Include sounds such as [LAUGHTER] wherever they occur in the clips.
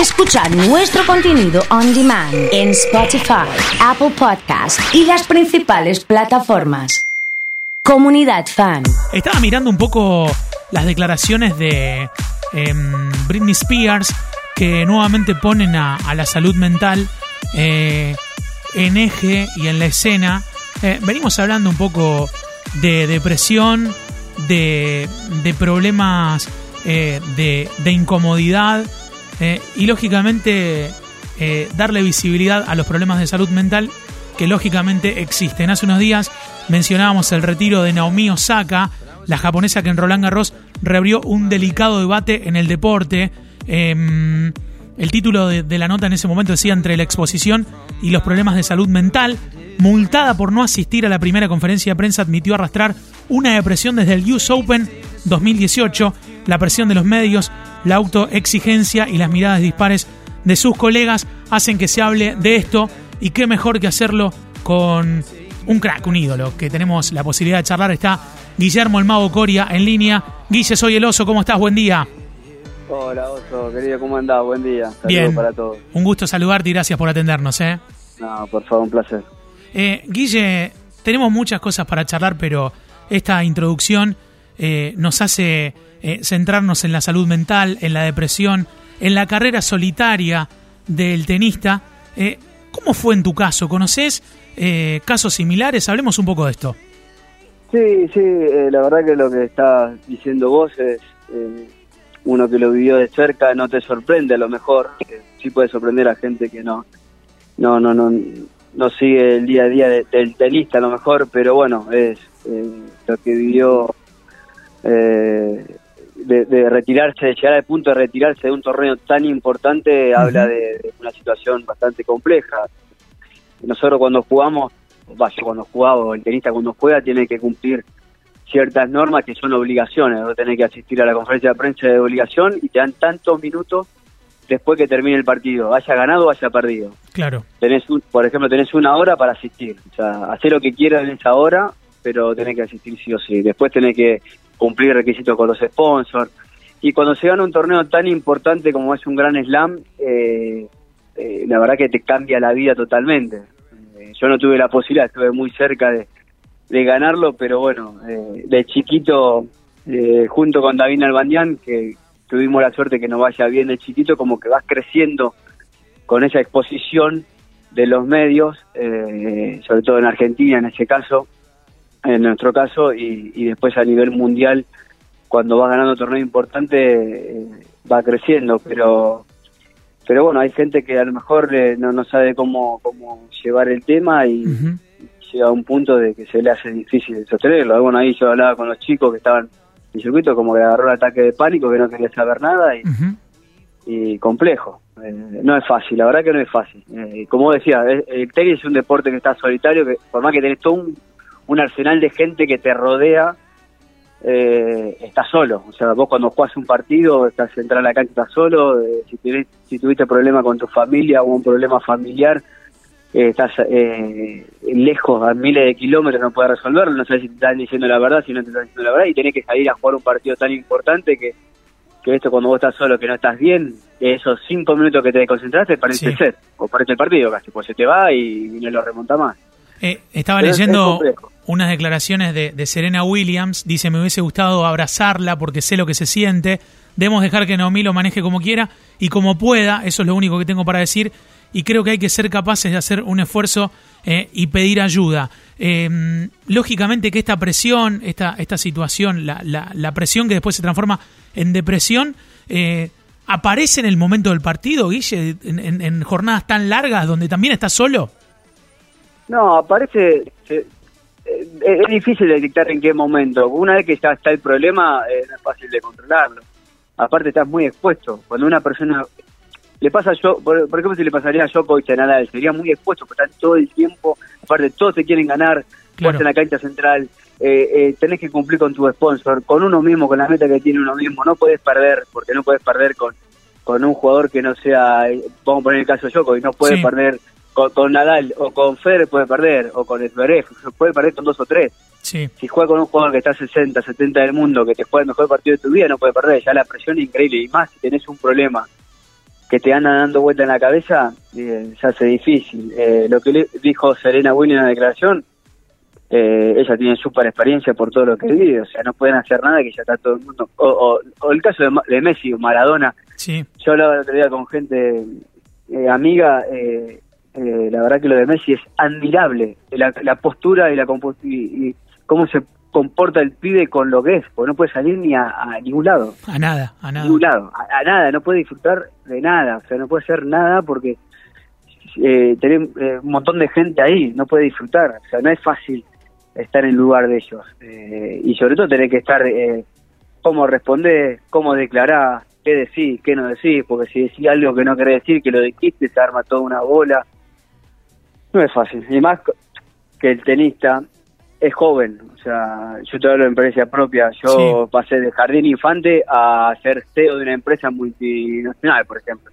Escuchar nuestro contenido on demand en Spotify, Apple Podcast y las principales plataformas. Comunidad Fan. Estaba mirando un poco las declaraciones de em, Britney Spears que nuevamente ponen a, la salud mental eh, en eje y en la escena. Eh, venimos hablando un poco de depresión, de, de problemas eh, de, de incomodidad eh, y lógicamente eh, darle visibilidad a los problemas de salud mental que lógicamente existen. Hace unos días mencionábamos el retiro de Naomi Osaka, la japonesa que en Roland Garros reabrió un delicado debate en el deporte. Em, el título de, de la nota en ese momento decía entre la exposición y los problemas de salud mental. Multada por no asistir a la primera conferencia de prensa, admitió arrastrar una depresión desde el US Open 2018. La presión de los medios, la autoexigencia y las miradas dispares de sus colegas hacen que se hable de esto. Y qué mejor que hacerlo con un crack, un ídolo, que tenemos la posibilidad de charlar. Está Guillermo el Mago Coria en línea. Guille, soy el oso, ¿cómo estás? Buen día. Hola, Oso, querido, ¿cómo andás? Buen día. Saludos Bien. para todos. Un gusto saludarte y gracias por atendernos, ¿eh? No, por favor, un placer. Eh, Guille, tenemos muchas cosas para charlar, pero esta introducción eh, nos hace eh, centrarnos en la salud mental, en la depresión, en la carrera solitaria del tenista. Eh, ¿Cómo fue en tu caso? ¿Conoces eh, casos similares? Hablemos un poco de esto. Sí, sí, eh, la verdad que lo que estás diciendo vos es uno que lo vivió de cerca, no te sorprende a lo mejor, sí puede sorprender a gente que no no no no no sigue el día a día de- del tenista a lo mejor, pero bueno, es eh, lo que vivió eh, de, de retirarse, de llegar al punto de retirarse de un torneo tan importante, habla de, de una situación bastante compleja. Nosotros cuando jugamos, vaya, cuando jugaba, o el tenista cuando juega, tiene que cumplir ciertas normas que son obligaciones. Vos tenés que asistir a la conferencia de prensa de obligación y te dan tantos minutos después que termine el partido, haya ganado o haya perdido. Claro. Tenés un, por ejemplo, tenés una hora para asistir. O sea, hacer lo que quieras en esa hora, pero tenés que asistir sí o sí. Después tenés que cumplir requisitos con los sponsors. Y cuando se gana un torneo tan importante como es un gran slam, eh, eh, la verdad que te cambia la vida totalmente. Eh, yo no tuve la posibilidad, estuve muy cerca de, de ganarlo, pero bueno, eh, de chiquito, junto con David Albandián, que tuvimos la suerte que nos vaya bien de chiquito, como que vas creciendo con esa exposición de los medios, sobre todo en Argentina en ese caso, en nuestro caso, y, y después a nivel mundial, cuando vas ganando torneo importante, eh, va creciendo, pero pero bueno, hay gente que a lo mejor eh, no, no sabe cómo, cómo llevar el tema y llega a un punto de que se le hace difícil sostenerlo. Bueno, ahí yo hablaba con los chicos que estaban en el circuito, como que agarró el ataque de pánico, que no quería saber nada y, complejo. Eh, no es fácil, la verdad que no es fácil. Eh, como decía, el, el tenis es un deporte que está solitario, que por más que tenés todo un, un arsenal de gente que te rodea, eh, estás solo. O sea, vos cuando jugás un partido, estás centrado en la cancha, estás solo. eh, si, tuviste problema con tu familia o un problema familiar, eh, estás eh, lejos, a miles de kilómetros, no puedes resolverlo. No sabes si te están diciendo la verdad, si no te están diciendo la verdad, y tenés que salir a jugar un partido tan importante que, que esto cuando vos estás solo, que no estás bien, esos cinco minutos que te desconcentraste, parece Sí. ser, o parece el partido casi, pues se te va y, y no lo remonta más. Eh, estaba Pero es- es leyendo unas declaraciones de, de Serena Williams. Dice, me hubiese gustado abrazarla porque sé lo que se siente. Debemos dejar que Naomi lo maneje como quiera y como pueda. Eso es lo único que tengo para decir. Y creo que hay que ser capaces de hacer un esfuerzo eh, y pedir ayuda. Eh, lógicamente que esta presión, esta, esta situación, la, la- la presión que después se transforma en depresión, eh, aparece en el momento del partido, Guille, en, en- en jornadas tan largas donde también estás solo. No, aparece. se- eh, es difícil detectar en qué momento. Una vez que ya está el problema, eh, no es fácil de controlarlo. Aparte, estás muy expuesto. Cuando una persona. Le pasa yo, por, por ejemplo, si le pasaría a Djokovic a Nadal, sería muy expuesto, porque están todo el tiempo. Aparte, todos te quieren ganar. Claro. En la cancha central. Eh, eh, tenés que cumplir con tu sponsor, con uno mismo, con la meta que tiene uno mismo. No puedes perder, porque no puedes perder con, con un jugador que no sea. eh, Vamos a poner el caso de Djokovic, no puedes Sí. perder con, con Nadal o con Federer puede perder, o con Zverev, puede perder con dos o tres. Sí. Si juega con un jugador que está 60, 70 del mundo, que te juega el mejor partido de tu vida, no puede perder. Ya la presión es increíble. Y más si tenés un problema que te andan dando vuelta en la cabeza, eh, se hace difícil. Eh, lo que le dijo Serena Williams en la declaración, eh, ella tiene súper experiencia por todo lo que vive, o sea, no pueden hacer nada que ya está todo el mundo. O, el caso de, de Messi, Maradona. Sí. Yo hablaba el otro día con gente eh, amiga, eh, eh, la verdad que lo de Messi es admirable, la, postura y, la y, y cómo se comporta el pibe con lo que es, porque no puede salir ni a, ningún lado. A nada, a nada. ningún lado, a, nada, no puede disfrutar de nada, o sea, no puede hacer nada porque eh, tener eh, un montón de gente ahí, no puede disfrutar, o sea, no es fácil estar en lugar de ellos. Eh, y sobre todo tener que estar, eh, cómo responder, cómo declarar, qué decir, qué no decir, porque si decís algo que no querés decir, que lo dijiste, se arma toda una bola. No es fácil. Y más que el tenista es joven, o sea, yo te hablo de experiencia propia, yo pasé de jardín infante a ser CEO de una empresa multinacional, por ejemplo,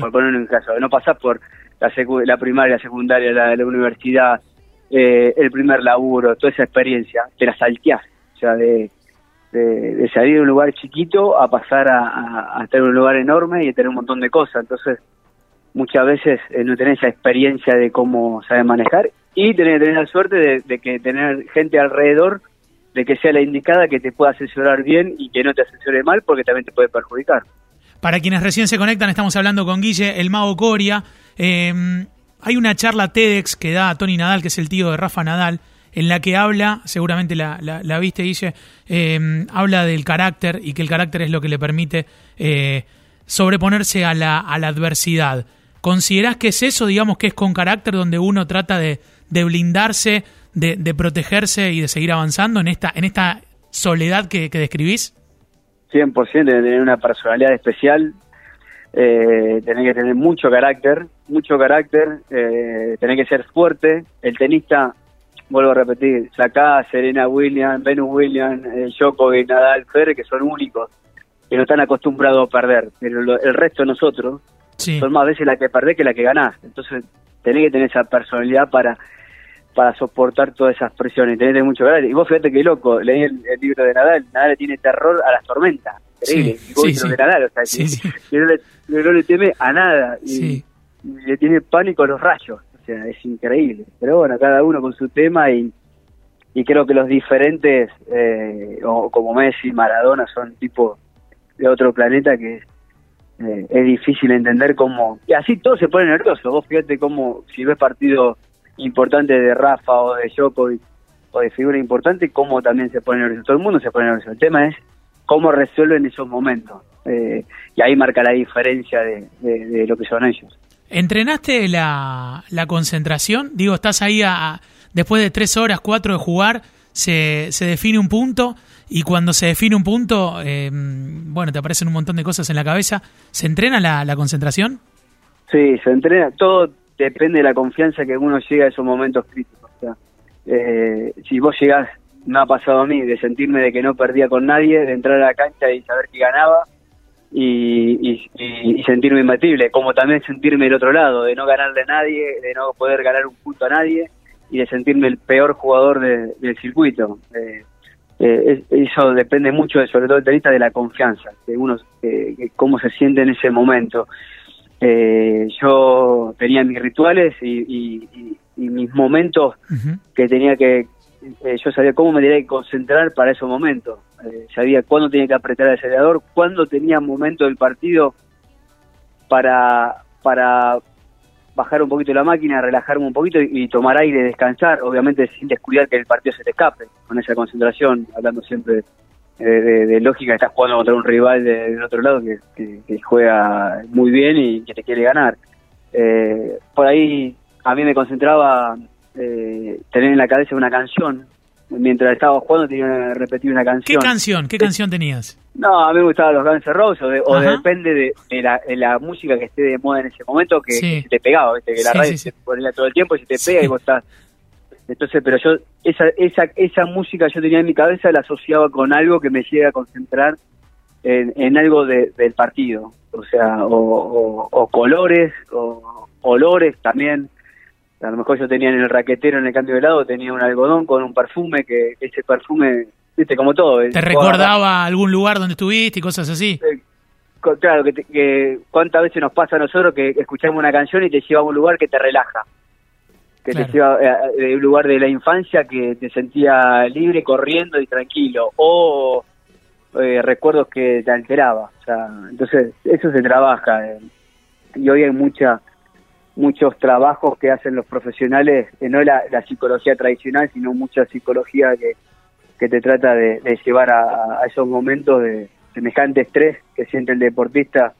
por poner un caso, no pasás por la, la primaria, la secundaria, la, la universidad, eh, el primer laburo, toda esa experiencia, te la salteás, o sea, de, de, salir de un lugar chiquito a pasar a, a, estar en un lugar enorme y tener un montón de cosas. Entonces, muchas veces eh, no tenés esa experiencia de cómo saber manejar y tenés que tener la suerte de, que tener gente alrededor de que sea la indicada que te pueda asesorar bien y que no te asesore mal porque también te puede perjudicar. Para quienes recién se conectan, estamos hablando con Guille, el mago Coria. Eh, hay una charla TEDx que da Tony Nadal, que es el tío de Rafa Nadal, en la que habla, seguramente la, la, viste, dice, em, habla del carácter y que el carácter es lo que le permite eh, sobreponerse a la, a la adversidad. ¿Considerás que es eso, digamos, que es con carácter donde uno trata de, de blindarse, de, protegerse y de seguir avanzando en esta, en esta soledad que, que describís? 100% de tener una personalidad especial, eh, tener que tener mucho carácter, mucho carácter, eh, que ser fuerte. El tenista vuelvo a repetir, Sacá, Serena Williams, Venus Williams, eh, Djokovic, Nadal, que son únicos, que no están acostumbrados a perder, pero el resto de nosotros son más veces la que perdés que la que ganás, entonces tenés que tener esa personalidad para para soportar todas esas presiones, tenés que tener mucho carácter. Y vos fíjate que loco, leí el, libro de Nadal, Nadal tiene terror a las tormentas, increíble, y de Nadal, o sea, que, no, le, no, le, teme a nada, y, y le tiene pánico a los rayos. O sea, es increíble. Pero bueno, cada uno con su tema y, y creo que los diferentes, eh, o como Messi, Maradona, son tipo de otro planeta que eh, es difícil entender cómo... Y así todo se pone nervioso. Vos fíjate cómo, si ves partido importante de Rafa o de Djokovic o de figura importante, cómo también se pone nervioso. Todo el mundo se pone nervioso. El tema es cómo resuelven esos momentos. Eh, y ahí marca la diferencia de, lo que son ellos. ¿Entrenaste la, la concentración? Digo, estás ahí después de tres horas, cuatro de jugar, se, se define un punto y cuando se define un punto, eh, bueno, te aparecen un montón de cosas en la cabeza. ¿Se entrena la, la concentración? Sí, se entrena. Todo depende de la confianza que uno llega a esos momentos críticos. O sea, eh, si vos llegás, me ha pasado a mí, de sentirme de que no perdía con nadie, de entrar a la cancha y saber que ganaba, y, y, sentirme imbatible, como también sentirme del otro lado, de no ganarle a nadie, de no poder ganar un punto a nadie y de sentirme el peor jugador del circuito. Eh, eh, eso depende mucho, de, sobre todo el tenista, de la confianza, de uno, eh, cómo se siente en ese momento. Yo tenía mis rituales y, mis momentos que tenía que, yo sabía cómo me tenía que concentrar para esos momentos. Sabía cuándo tenía que apretar el acelerador, cuándo tenía momento del partido para, para bajar un poquito la máquina, relajarme un poquito y, tomar aire, descansar, obviamente sin descuidar que el partido se te escape, con esa concentración, hablando siempre de, lógica, estás jugando contra un rival del otro lado que, juega muy bien y que te quiere ganar. Eh, por ahí a mí me concentraba eh, tener en la cabeza una canción mientras estaba jugando tenía que repetir una canción. ¿Qué canción? ¿Qué canción tenías? No, a mí me gustaban los Guns N' Roses, o, depende de, la, música que esté de moda en ese momento que, se te pegaba, ¿viste? que la radio se ponía todo el tiempo y se te pega y vos estás... Entonces, pero yo, esa, esa, esa música yo tenía en mi cabeza, la asociaba con algo que me llega a concentrar en, en algo del partido, o sea, o, o colores, o olores también, a lo mejor yo tenía en el raquetero, en el cambio de lado, tenía un algodón con un perfume, que ese perfume, viste, como todo. ¿Te recordaba algún lugar donde estuviste y cosas así? claro, que, que cuántas veces nos pasa a nosotros que escuchamos una canción y te lleva a un lugar que te relaja que te lleva eh, de un lugar de la infancia que te sentía libre, corriendo y tranquilo, o eh, recuerdos que te alteraba. O sea, entonces, eso se trabaja. Eh. y hoy hay mucha muchos trabajos que hacen los profesionales, que no la, psicología tradicional, sino mucha psicología que, que te trata de, llevar a, a, esos momentos de semejante estrés que siente el deportista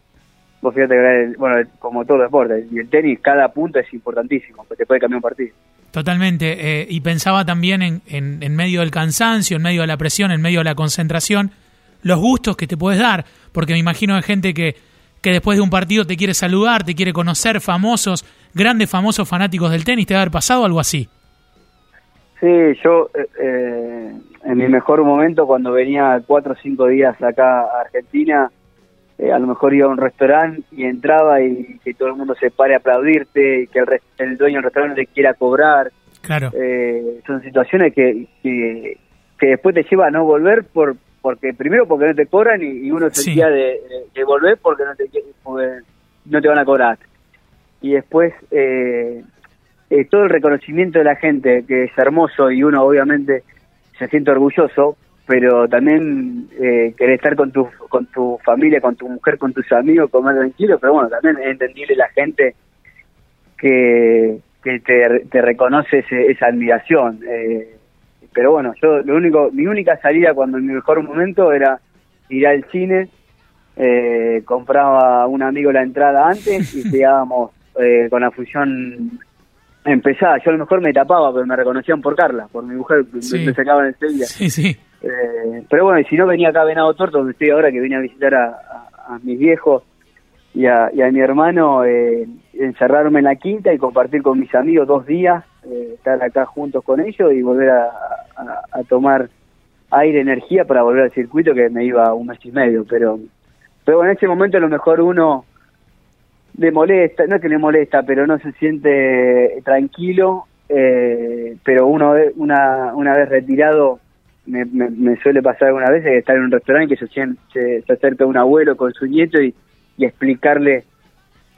vos fíjate que, bueno, como todo deporte, y el tenis, cada punto es importantísimo, porque te puede cambiar un partido. Totalmente, eh, y pensaba también en, en, medio del cansancio, en medio de la presión, en medio de la concentración, los gustos que te puedes dar, porque me imagino hay gente que, que después de un partido te quiere saludar, te quiere conocer, famosos, grandes famosos fanáticos del tenis, ¿te ha haber pasado algo así? Sí, yo eh, eh, en mi mejor momento, cuando venía cuatro o cinco días acá a Argentina, eh, a lo mejor iba a un restaurante y entraba y que todo el mundo se pare a aplaudirte y que el, dueño del restaurante te quiera cobrar. Claro. Eh, son situaciones que, que, después te lleva a no volver por porque primero porque no te cobran y, uno sentía de, de, volver porque no te no te van a cobrar y después eh, todo el reconocimiento de la gente que es hermoso y uno obviamente se siente orgulloso pero también eh, querer estar con tu, con tu familia, con tu mujer, con tus amigos, comer tranquilo, pero bueno, también es entendible la gente que, que te, te reconoce esa admiración. Eh, pero bueno, yo lo único, mi única salida cuando en mi mejor momento era ir al cine, eh, compraba a un amigo la entrada antes y [LAUGHS] llegábamos eh, con la función empezada. Yo a lo mejor me tapaba, pero me reconocían por Carla, por mi mujer, me, sacaban enseguida. Sí, sí. Eh, pero bueno, y si no venía acá a Venado Torto, donde estoy ahora, que vine a visitar a, mis viejos y a, mi hermano, eh, encerrarme en la quinta y compartir con mis amigos dos días, eh, estar acá juntos con ellos y volver a, tomar aire, energía para volver al circuito que me iba un mes y medio. Pero, pero en ese momento a lo mejor uno le molesta, no es que le molesta, pero no se siente tranquilo, pero uno una, una vez retirado me, me, suele pasar algunas veces estar en un restaurante que se, se, acerca un abuelo con su nieto y, explicarle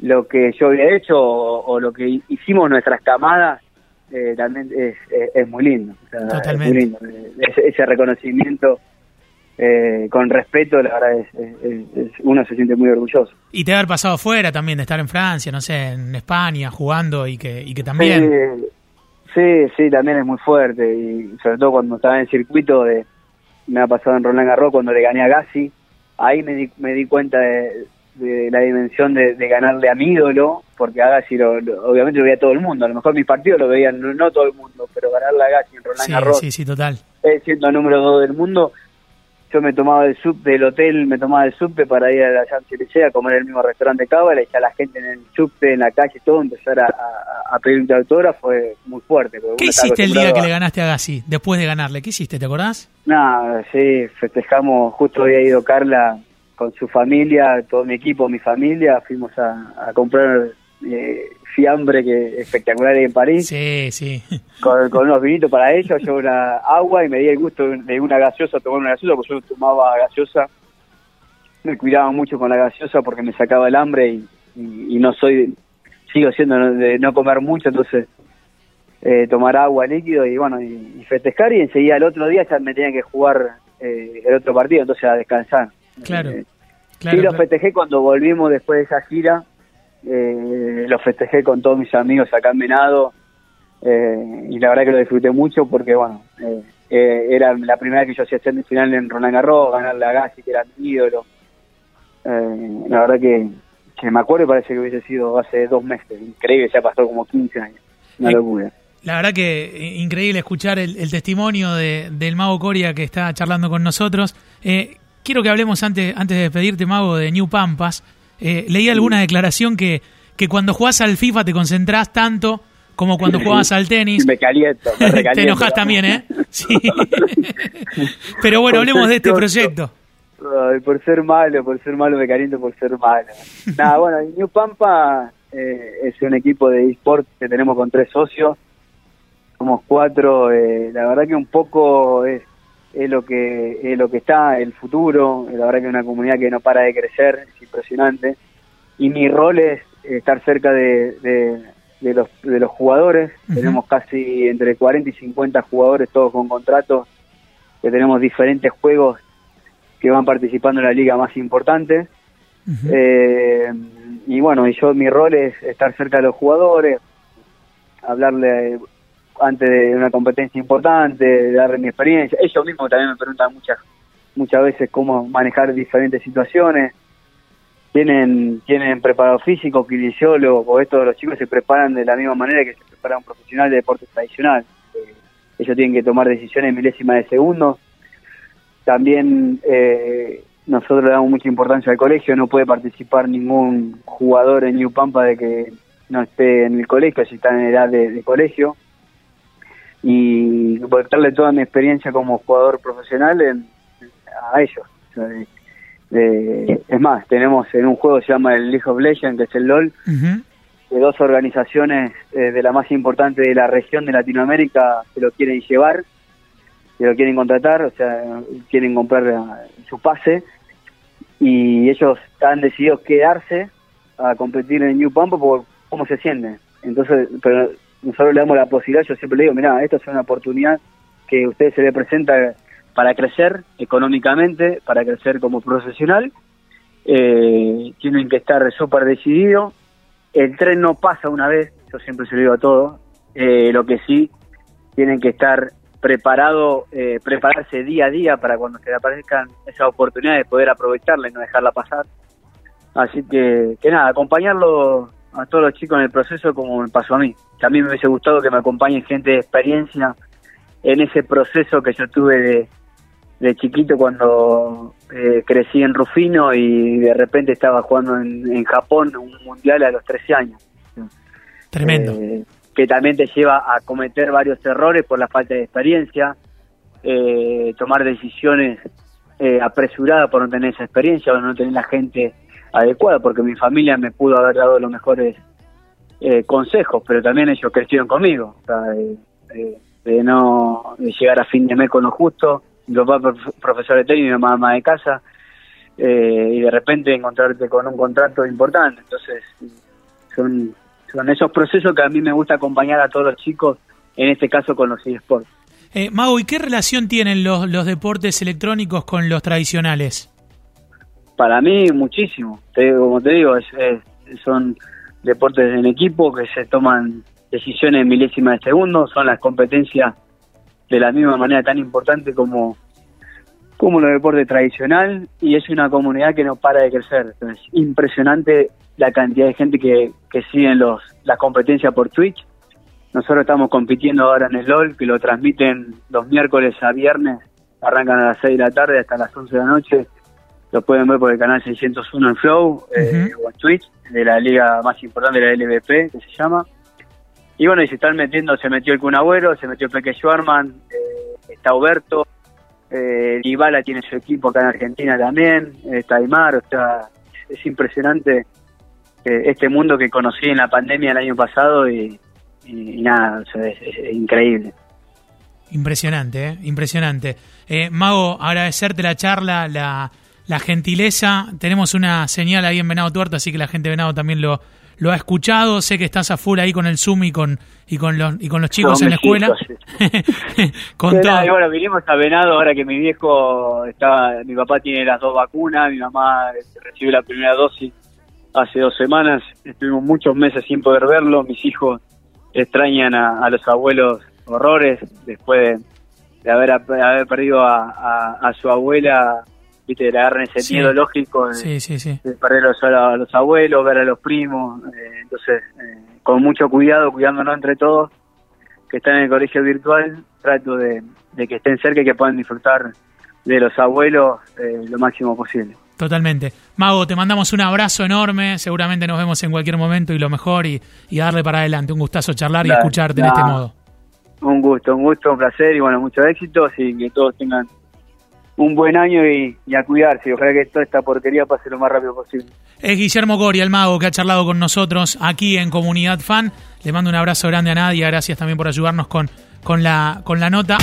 lo que yo había hecho o, lo que hicimos nuestras camadas eh, también es, es, muy lindo. Totalmente. Ese, reconocimiento eh, con respeto, la verdad, es, uno se siente muy orgulloso. Y te haber pasado fuera también, de estar en Francia, no sé, en España, jugando y que, y que también... Sí, sí, también es muy fuerte y sobre todo cuando estaba en el circuito de me ha pasado en Roland Garros cuando le gané a Gassi, ahí me di, me di cuenta de, la dimensión de, ganarle a mi ídolo, porque a Gassi lo, obviamente lo veía todo el mundo, a lo mejor mis partidos lo veían no, todo el mundo, pero ganarle a Gassi en Roland Garros, sí, sí, total. siendo el número dos del mundo, yo me tomaba el sub del hotel, me tomaba el subte para ir a la Champs-Élysées a comer en el mismo restaurante Cábala y ya la gente en el subte, en la calle, todo, empezar a, a, pedir un autógrafo fue muy fuerte. ¿Qué hiciste el día que le ganaste a Gassi, después de ganarle? ¿Qué hiciste, te acordás? Nada, sí, festejamos, justo había ido Carla con su familia, todo mi equipo, mi familia, fuimos a, a comprar eh, fiambre que espectacular en París. Sí, sí. [LAUGHS] Con, unos vinitos para ellos, yo una agua y me di el gusto de una gaseosa, tomar una gaseosa, porque yo tomaba gaseosa. Me cuidaba mucho con la gaseosa porque me sacaba el hambre y, y, no soy, sigo siendo de no comer mucho, entonces eh, tomar agua líquido y bueno, y, festejar y enseguida el otro día ya me tenía que jugar eh, el otro partido, entonces a descansar. Claro. Eh, claro sí, lo festejé cuando volvimos después de esa gira eh, lo festejé con todos mis amigos acá en Venado eh, y la verdad que lo disfruté mucho porque, bueno, eh, eh, era la primera vez que yo hacía semifinal en Roland Garros, ganar la Gassi, que era mi ídolo. la verdad que, me acuerdo y parece que hubiese sido hace dos meses, increíble, ya pasó como 15 años, una locura. La verdad que increíble escuchar el, testimonio de, del Mago Coria que está charlando con nosotros. Quiero que hablemos antes, antes de despedirte, Mago, de New Pampas. Eh, leí alguna declaración que, que cuando jugás al FIFA te concentrás tanto como cuando jugabas al tenis. Me caliento, me [LAUGHS] Te enojas también, ¿eh? Sí. [LAUGHS] Pero bueno, hablemos de este proyecto. por ser malo, por ser malo me caliento por ser malo. Nada, bueno, New Pampa eh, es un equipo de eSport que tenemos con tres socios. Somos cuatro. Eh, la verdad que un poco es es lo que es lo que está, el futuro, la verdad que es una comunidad que no para de crecer, es impresionante. Y mi rol es estar cerca de, de, los, de los jugadores, tenemos casi entre 40 y 50 jugadores, todos con contratos, que tenemos diferentes juegos que van participando en la liga más importante. Eh, y bueno, y yo mi rol es estar cerca de los jugadores, hablarle antes de una competencia importante, darle mi experiencia. Ellos mismos también me preguntan muchas muchas veces cómo manejar diferentes situaciones. Tienen tienen preparado físico, kinesiólogo, o estos los chicos se preparan de la misma manera que se prepara un profesional de deporte tradicional. Eh, ellos tienen que tomar decisiones milésimas de segundo. También eh, nosotros le damos mucha importancia al colegio, no puede participar ningún jugador en New Pampa de que no esté en el colegio, si está en edad de colegio y darle toda mi experiencia como jugador profesional a ellos. es más, tenemos en un juego que se llama el League of Legends, que es el LOL, de dos organizaciones eh, de la más importante de la región de Latinoamérica que lo quieren llevar, que lo quieren contratar, o sea, quieren comprar eh, su pase y ellos han decidido quedarse a competir en New Pampa por cómo se sienten. Entonces, pero nosotros le damos la posibilidad, yo siempre le digo, mira, esto es una oportunidad que a usted se le presenta para crecer económicamente, para crecer como profesional, eh, tienen que estar súper decididos, el tren no pasa una vez, yo siempre se lo digo a todos, eh, lo que sí, tienen que estar preparados, eh, prepararse día a día para cuando se le aparezcan esas oportunidades de poder aprovecharla y no dejarla pasar. Así que, que nada, acompañarlo a todos los chicos en el proceso como me pasó a mí. También me hubiese gustado que me acompañe gente de experiencia en ese proceso que yo tuve de, chiquito cuando eh, crecí en Rufino y de repente estaba jugando en, Japón un mundial a los 13 años. Tremendo. Eh, que también te lleva a cometer varios errores por la falta de experiencia, eh, tomar decisiones apresuradas por no tener esa experiencia o no tener la gente adecuada, porque mi familia me pudo haber dado los mejores eh, consejos, pero también ellos crecieron conmigo, de, no llegar a fin de mes con lo justo, mi papá profesor de tenis, mi mamá de casa, eh, y de repente encontrarte con un contrato importante, entonces son, son esos procesos que a mí me gusta acompañar a todos los chicos, en este caso con los eSports. Eh, Mau, ¿y qué relación tienen los, los deportes electrónicos con los tradicionales? Para mí muchísimo, como te digo, son deportes en equipo que se toman decisiones milésimas de segundo, son las competencias de la misma manera tan importante como, como los deportes tradicional y es una comunidad que no para de crecer. Es impresionante la cantidad de gente que, que siguen los, las competencias por Twitch. Nosotros estamos compitiendo ahora en el LOL, que lo transmiten los miércoles a viernes, arrancan a las 6 de la tarde hasta las 11 de la noche lo pueden ver por el canal 601 en Flow eh, o en Twitch, de la liga más importante de la LVP, que se llama. Y bueno, y se están metiendo, se metió el Kun se metió Peque Schwarman, eh, está Huberto, eh, Ibala tiene su equipo acá en Argentina también, está Aymar, o sea, es impresionante eh, este mundo que conocí en la pandemia el año pasado y, nada, es, increíble. Impresionante, ¿eh? impresionante. Mago, agradecerte la charla, la, la gentileza. Tenemos una señal ahí en Venado Tuerto, así que la gente de Venado también lo, lo ha escuchado. Sé que estás a full ahí con el Zoom y con, y con, los, y con los chicos en la escuela. [LAUGHS] con todo. bueno, vinimos a Venado ahora que mi viejo estaba, mi papá tiene las dos vacunas, mi mamá recibió la primera dosis hace dos semanas. Estuvimos muchos meses sin poder verlo. Mis hijos extrañan a, los abuelos horrores después de, haber, haber perdido a, a su abuela viste, le agarran ese miedo lógico de, perder a los, abuelos, ver a los primos, eh, entonces eh, con mucho cuidado, cuidándonos entre todos, que están en el colegio virtual, trato de, que estén cerca y que puedan disfrutar de los abuelos eh, lo máximo posible. Totalmente. Mago, te mandamos un abrazo enorme, seguramente nos vemos en cualquier momento y lo mejor y, darle para adelante. Un gustazo charlar y escucharte en este modo. Un gusto, un gusto, un placer y bueno, muchos éxitos y que todos tengan un buen año y, a cuidarse. Ojalá que toda esta porquería pase lo más rápido posible. Es Guillermo Coria, el mago, que ha charlado con nosotros aquí en Comunidad Fan. Le mando un abrazo grande a Nadia. Gracias también por ayudarnos con, con, la, con la nota.